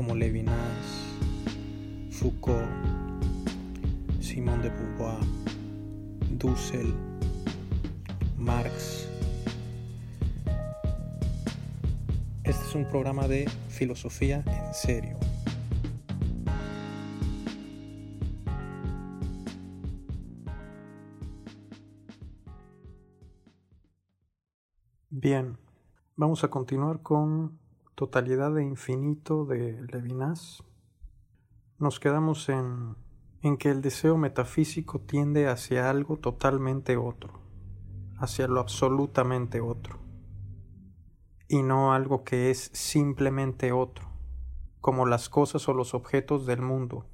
como Levinas, Foucault, Simón de Beauvoir, Dussel, Marx. Este es un programa de filosofía en serio. Bien, vamos a continuar con Totalidad de Infinito de Levinas. Nos quedamos en, en que el deseo metafísico tiende hacia algo totalmente otro, hacia lo absolutamente otro, y no algo que es simplemente otro, como las cosas o los objetos del mundo,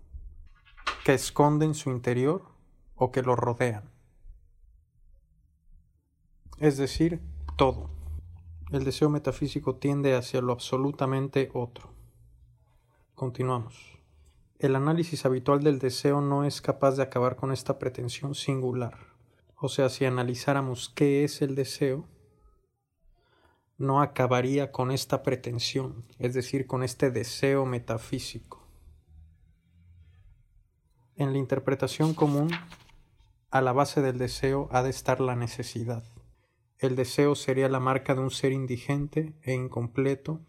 que esconden su interior o que lo rodean. Es decir, todo. El deseo metafísico tiende hacia lo absolutamente otro. Continuamos. El análisis habitual del deseo no es capaz de acabar con esta pretensión singular. O sea, si analizáramos qué es el deseo, no acabaría con esta pretensión, es decir, con este deseo metafísico. En la interpretación común, a la base del deseo ha de estar la necesidad. El deseo sería la marca de un ser indigente e incompleto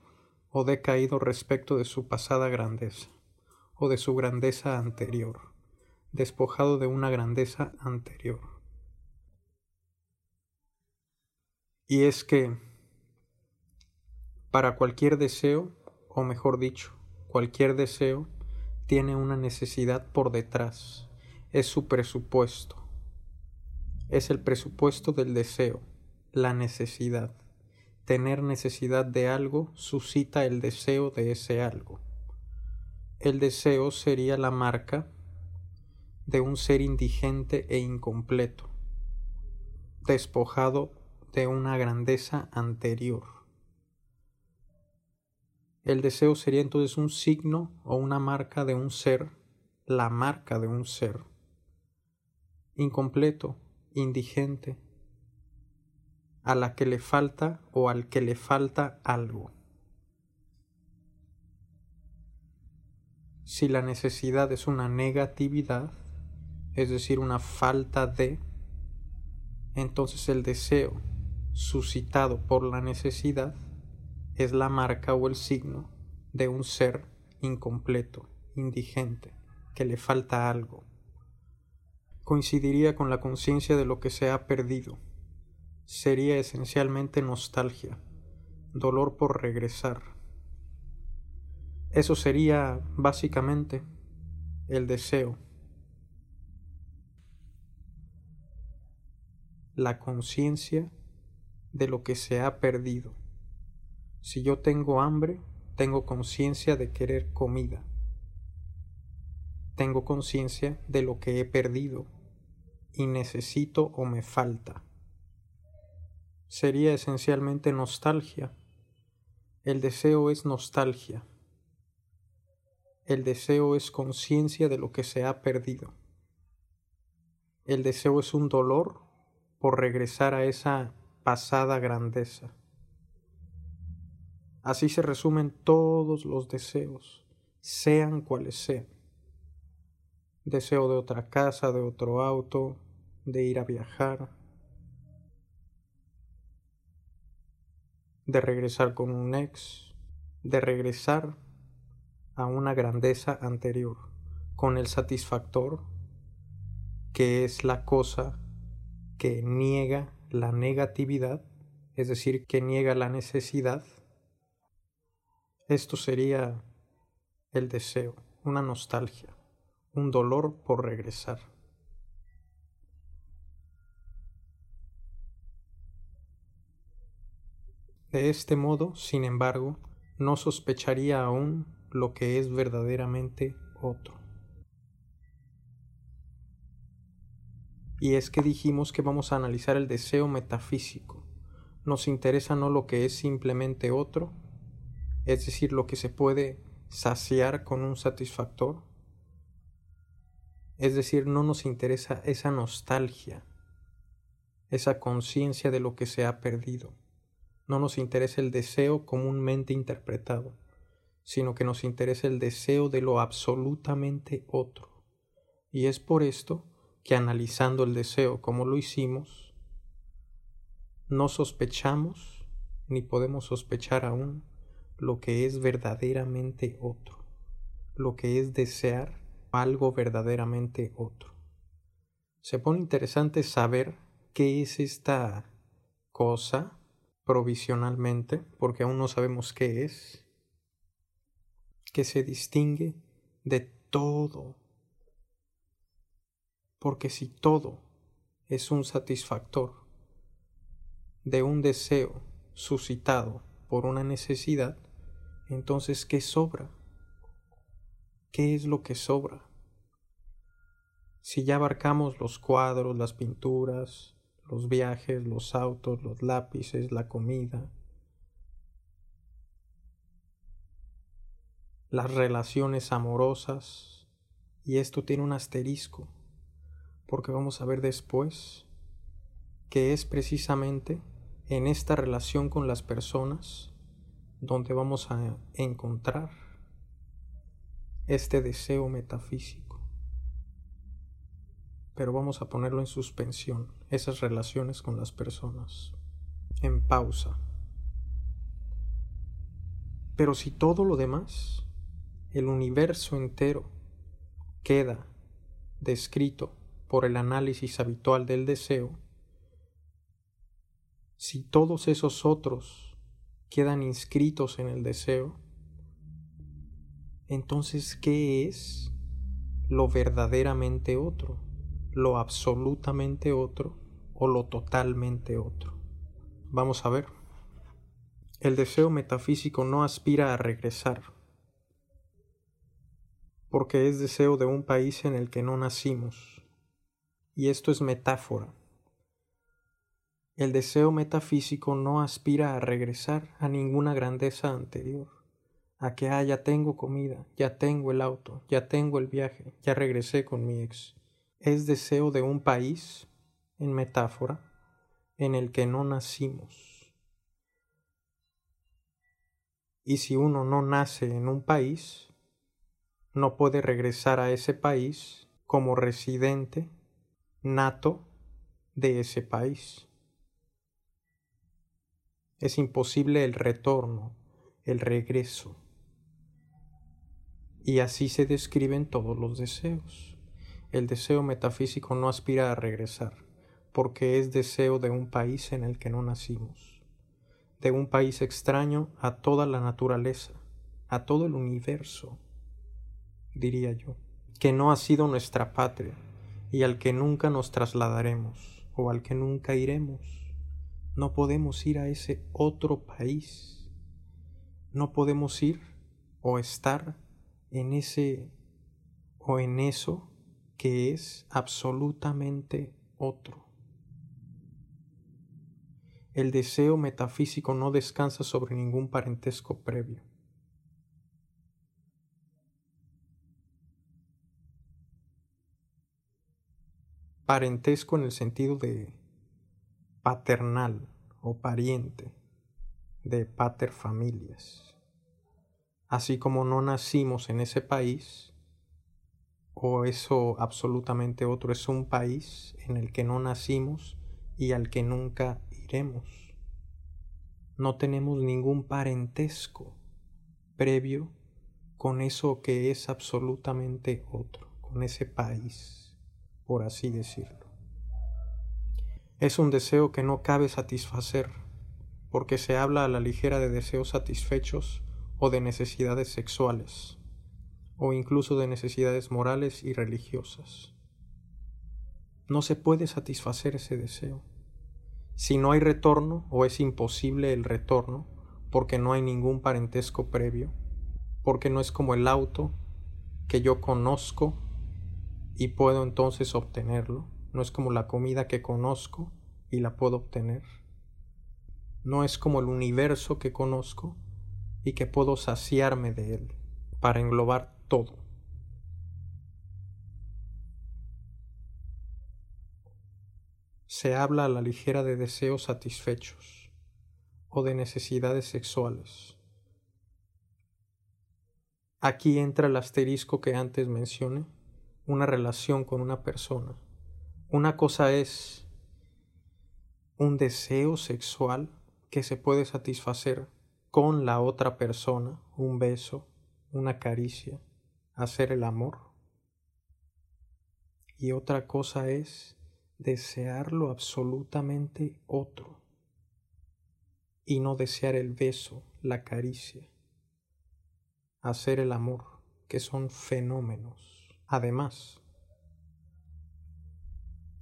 o decaído respecto de su pasada grandeza o de su grandeza anterior, despojado de una grandeza anterior. Y es que para cualquier deseo, o mejor dicho, cualquier deseo, tiene una necesidad por detrás, es su presupuesto, es el presupuesto del deseo la necesidad. Tener necesidad de algo suscita el deseo de ese algo. El deseo sería la marca de un ser indigente e incompleto, despojado de una grandeza anterior. El deseo sería entonces un signo o una marca de un ser, la marca de un ser, incompleto, indigente, a la que le falta o al que le falta algo. Si la necesidad es una negatividad, es decir, una falta de, entonces el deseo suscitado por la necesidad es la marca o el signo de un ser incompleto, indigente, que le falta algo. Coincidiría con la conciencia de lo que se ha perdido sería esencialmente nostalgia, dolor por regresar. Eso sería básicamente el deseo, la conciencia de lo que se ha perdido. Si yo tengo hambre, tengo conciencia de querer comida. Tengo conciencia de lo que he perdido y necesito o me falta sería esencialmente nostalgia. El deseo es nostalgia. El deseo es conciencia de lo que se ha perdido. El deseo es un dolor por regresar a esa pasada grandeza. Así se resumen todos los deseos, sean cuales sean. Deseo de otra casa, de otro auto, de ir a viajar, de regresar con un ex, de regresar a una grandeza anterior, con el satisfactor, que es la cosa que niega la negatividad, es decir, que niega la necesidad. Esto sería el deseo, una nostalgia, un dolor por regresar. De este modo, sin embargo, no sospecharía aún lo que es verdaderamente otro. Y es que dijimos que vamos a analizar el deseo metafísico. Nos interesa no lo que es simplemente otro, es decir, lo que se puede saciar con un satisfactor. Es decir, no nos interesa esa nostalgia, esa conciencia de lo que se ha perdido. No nos interesa el deseo comúnmente interpretado, sino que nos interesa el deseo de lo absolutamente otro. Y es por esto que analizando el deseo como lo hicimos, no sospechamos ni podemos sospechar aún lo que es verdaderamente otro, lo que es desear algo verdaderamente otro. Se pone interesante saber qué es esta cosa provisionalmente, porque aún no sabemos qué es, que se distingue de todo porque si todo es un satisfactor de un deseo suscitado por una necesidad, entonces ¿qué sobra? ¿Qué es lo que sobra? Si ya abarcamos los cuadros, las pinturas, los viajes, los autos, los lápices, la comida, las relaciones amorosas, y esto tiene un asterisco, porque vamos a ver después que es precisamente en esta relación con las personas donde vamos a encontrar este deseo metafísico. Pero vamos a ponerlo en suspensión, esas relaciones con las personas, en pausa. Pero si todo lo demás, el universo entero, queda descrito por el análisis habitual del deseo, si todos esos otros quedan inscritos en el deseo, entonces ¿qué es lo verdaderamente otro, lo absolutamente otro o lo totalmente otro? Vamos a ver. El deseo metafísico no aspira a regresar, porque es deseo de un país en el que no nacimos y esto es metáfora. El deseo metafísico no aspira a regresar a ninguna grandeza anterior, a que, ah, ya tengo comida, ya tengo el auto, ya tengo el viaje, ya regresé con mi ex. Es deseo de un país, en metáfora, en el que no nacimos. Y si uno no nace en un país, no puede regresar a ese país como residente nato de ese país. Es imposible el retorno, el regreso. Y así se describen todos los deseos. El deseo metafísico no aspira a regresar, porque es deseo de un país en el que no nacimos, de un país extraño a toda la naturaleza, a todo el universo, diría yo, que no ha sido nuestra patria, y al que nunca nos trasladaremos o al que nunca iremos. No podemos ir a ese otro país. No podemos ir o estar en ese o en eso que es absolutamente otro. El deseo metafísico no descansa sobre ningún parentesco previo. parentesco en el sentido de paternal o pariente, de pater familias. Así como no nacimos en ese país, o eso absolutamente otro es un país en el que no nacimos y al que nunca iremos. No tenemos ningún parentesco previo con eso que es absolutamente otro, con ese país por así decirlo. Es un deseo que no cabe satisfacer, porque se habla a la ligera de deseos satisfechos o de necesidades sexuales, o incluso de necesidades morales y religiosas. No se puede satisfacer ese deseo. Si no hay retorno o es imposible el retorno, porque no hay ningún parentesco previo, porque no es como el auto que yo conozco y puedo entonces obtenerlo, no es como la comida que conozco y la puedo obtener, no es como el universo que conozco y que puedo saciarme de él para englobar todo. Se habla a la ligera de deseos satisfechos o de necesidades sexuales. Aquí entra el asterisco que antes mencioné, una relación con una persona. Una cosa es un deseo sexual que se puede satisfacer con la otra persona, un beso, una caricia, hacer el amor. Y otra cosa es desearlo absolutamente otro. Y no desear el beso, la caricia, hacer el amor, que son fenómenos, además,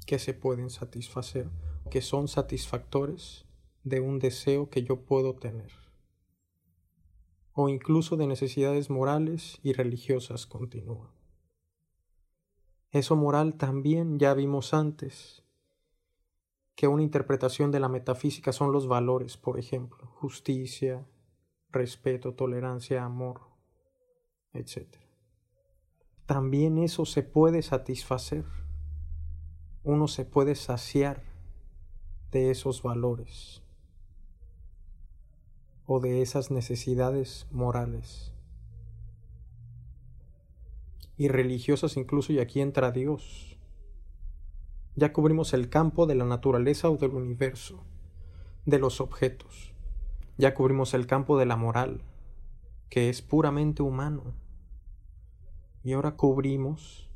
que se pueden satisfacer, que son satisfactores de un deseo que yo puedo tener, o incluso de necesidades morales y religiosas, continúa. Eso moral también ya vimos antes, que una interpretación de la metafísica son los valores, por ejemplo, justicia, respeto, tolerancia, amor, etc. También eso se puede satisfacer, uno se puede saciar de esos valores o de esas necesidades morales y religiosas incluso, y aquí entra Dios. Ya cubrimos el campo de la naturaleza o del universo, de los objetos. Ya cubrimos el campo de la moral, que es puramente humano. Y ahora cubrimos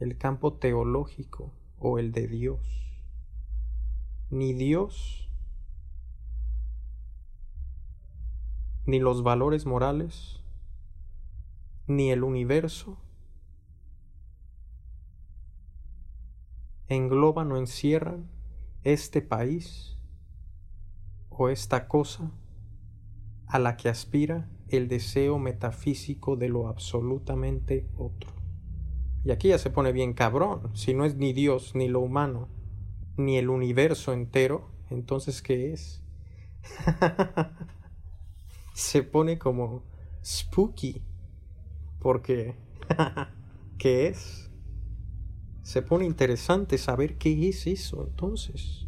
el campo teológico o el de Dios. Ni Dios, ni los valores morales, ni el universo engloban o encierran este país o esta cosa a la que aspira el deseo metafísico de lo absolutamente otro. Y aquí ya se pone bien cabrón, si no es ni Dios, ni lo humano, ni el universo entero, entonces ¿qué es? se pone como spooky porque ¿qué es? Se pone interesante saber qué es eso entonces.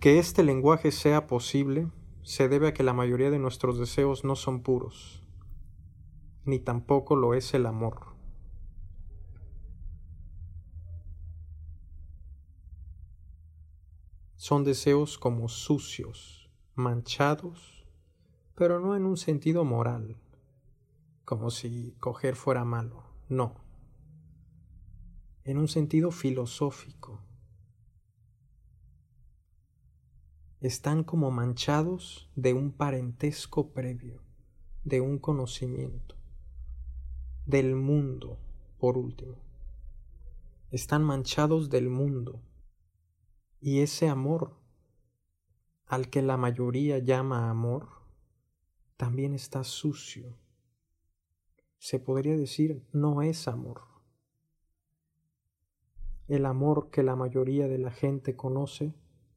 Que este lenguaje sea posible se debe a que la mayoría de nuestros deseos no son puros, ni tampoco lo es el amor. Son deseos como sucios, manchados, pero no en un sentido moral como si coger fuera malo. No. En un sentido filosófico. Están como manchados de un parentesco previo, de un conocimiento, del mundo, por último. Están manchados del mundo. Y ese amor, al que la mayoría llama amor, también está sucio se podría decir no es amor. El amor que la mayoría de la gente conoce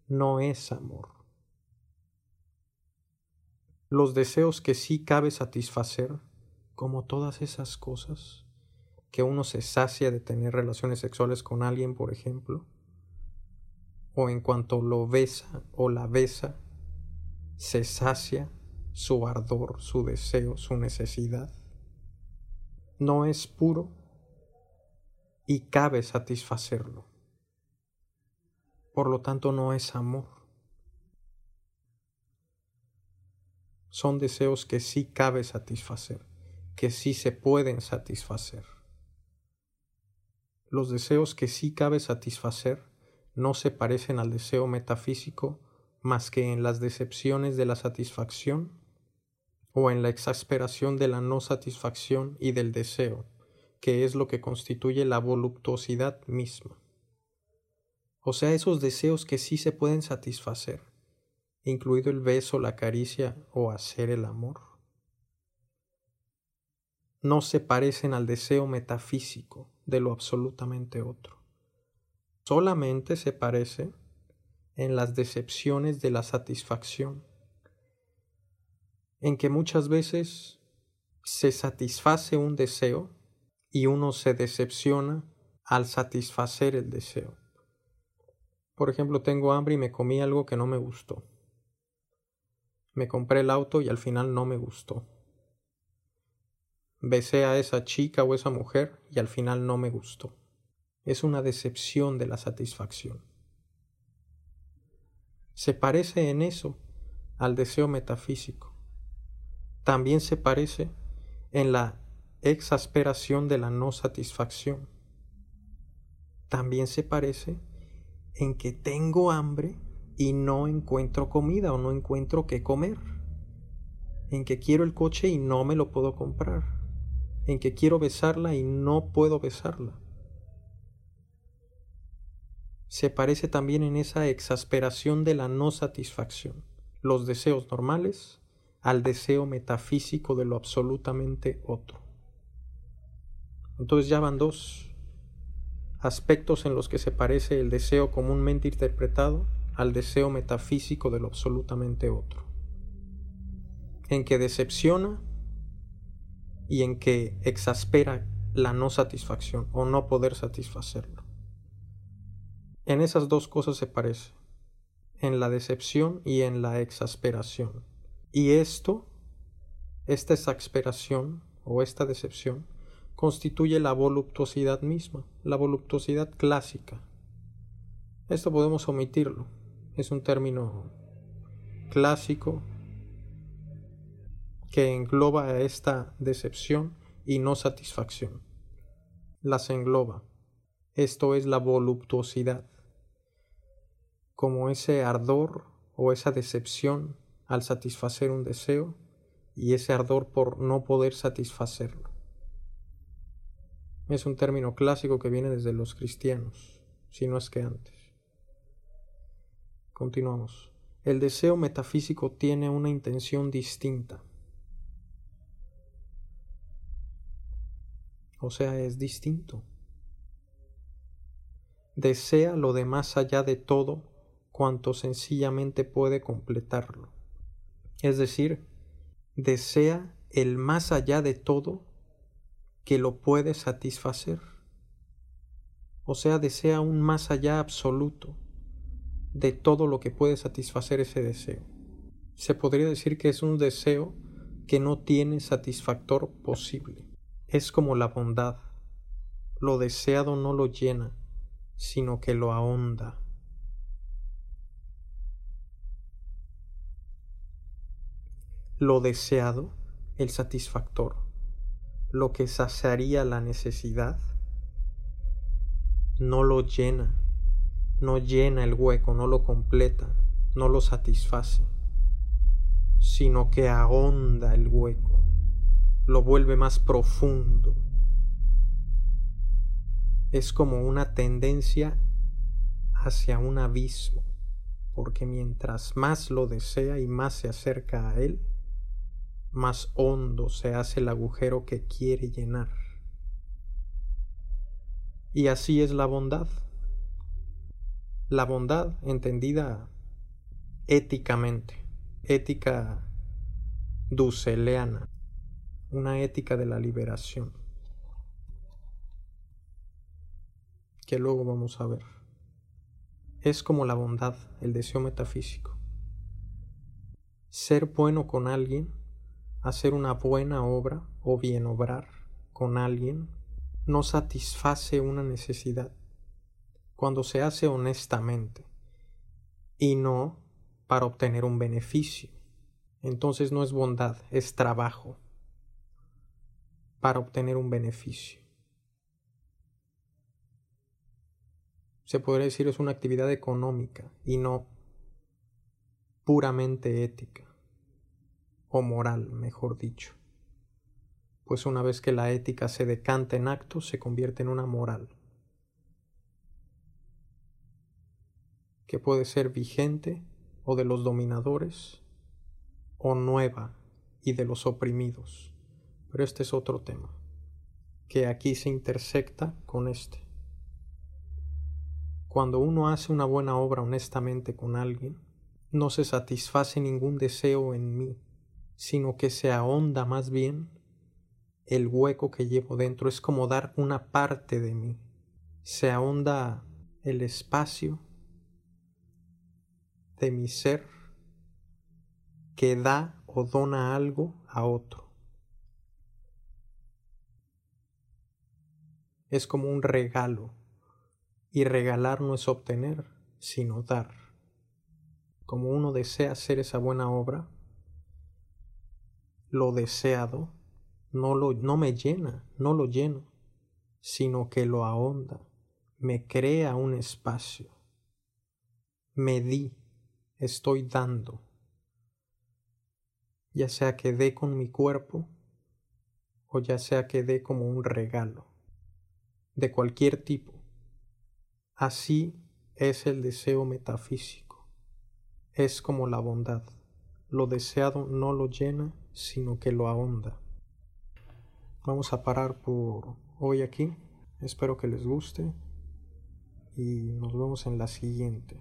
no es amor. Los deseos que sí cabe satisfacer, como todas esas cosas, que uno se sacia de tener relaciones sexuales con alguien, por ejemplo, o en cuanto lo besa o la besa, se sacia su ardor, su deseo, su necesidad no es puro y cabe satisfacerlo. Por lo tanto, no es amor. Son deseos que sí cabe satisfacer, que sí se pueden satisfacer. Los deseos que sí cabe satisfacer no se parecen al deseo metafísico más que en las decepciones de la satisfacción o en la exasperación de la no satisfacción y del deseo, que es lo que constituye la voluptuosidad misma. O sea, esos deseos que sí se pueden satisfacer, incluido el beso, la caricia o hacer el amor, no se parecen al deseo metafísico de lo absolutamente otro. Solamente se parece en las decepciones de la satisfacción, en que muchas veces se satisface un deseo y uno se decepciona al satisfacer el deseo. Por ejemplo, tengo hambre y me comí algo que no me gustó. Me compré el auto y al final no me gustó. Besé a esa chica o esa mujer y al final no me gustó. Es una decepción de la satisfacción. Se parece en eso al deseo metafísico. También se parece en la exasperación de la no satisfacción. También se parece en que tengo hambre y no encuentro comida o no encuentro qué comer. En que quiero el coche y no me lo puedo comprar. En que quiero besarla y no puedo besarla. Se parece también en esa exasperación de la no satisfacción. Los deseos normales al deseo metafísico de lo absolutamente otro. Entonces ya van dos aspectos en los que se parece el deseo comúnmente interpretado al deseo metafísico de lo absolutamente otro, en que decepciona y en que exaspera la no satisfacción o no poder satisfacerlo. En esas dos cosas se parece, en la decepción y en la exasperación. Y esto, esta exasperación o esta decepción, constituye la voluptuosidad misma, la voluptuosidad clásica. Esto podemos omitirlo, es un término clásico que engloba a esta decepción y no satisfacción. Las engloba. Esto es la voluptuosidad, como ese ardor o esa decepción al satisfacer un deseo y ese ardor por no poder satisfacerlo. Es un término clásico que viene desde los cristianos, si no es que antes. Continuamos. El deseo metafísico tiene una intención distinta. O sea, es distinto. Desea lo de más allá de todo cuanto sencillamente puede completarlo es decir, desea el más allá de todo que lo puede satisfacer. O sea, desea un más allá absoluto de todo lo que puede satisfacer ese deseo. Se podría decir que es un deseo que no tiene satisfactor posible. Es como la bondad. Lo deseado no lo llena, sino que lo ahonda. Lo deseado, el satisfactor, lo que saciaría la necesidad, no lo llena, no llena el hueco, no lo completa, no lo satisface, sino que ahonda el hueco, lo vuelve más profundo. Es como una tendencia hacia un abismo, porque mientras más lo desea y más se acerca a él, más hondo se hace el agujero que quiere llenar. Y así es la bondad. La bondad entendida éticamente, ética duceleana, una ética de la liberación, que luego vamos a ver. Es como la bondad, el deseo metafísico. Ser bueno con alguien hacer una buena obra o bien obrar con alguien no satisface una necesidad cuando se hace honestamente y no para obtener un beneficio. Entonces no es bondad, es trabajo para obtener un beneficio. Se podría decir es una actividad económica y no puramente ética o moral, mejor dicho. Pues una vez que la ética se decanta en actos, se convierte en una moral, que puede ser vigente o de los dominadores, o nueva y de los oprimidos, Pero este es otro tema, que aquí se intersecta con este. Cuando uno hace una buena obra honestamente con alguien, no se satisface ningún deseo en mí, sino que se ahonda más bien el hueco que llevo dentro, es como dar una parte de mí. Se ahonda el espacio de mi ser que da o dona algo a otro. Es como un regalo, y regalar no es obtener, sino dar. Como uno desea hacer esa buena obra, lo deseado no, lo, no me llena, no lo lleno, sino que lo ahonda, me crea un espacio. Me di, estoy dando ya sea que dé con mi cuerpo o ya sea que dé como un regalo, de cualquier tipo. Así es el deseo metafísico, es como la bondad. Lo deseado no lo llena, sino que lo ahonda. Vamos a parar por hoy aquí. Espero que les guste y nos vemos en la siguiente.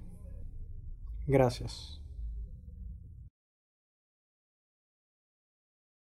Gracias.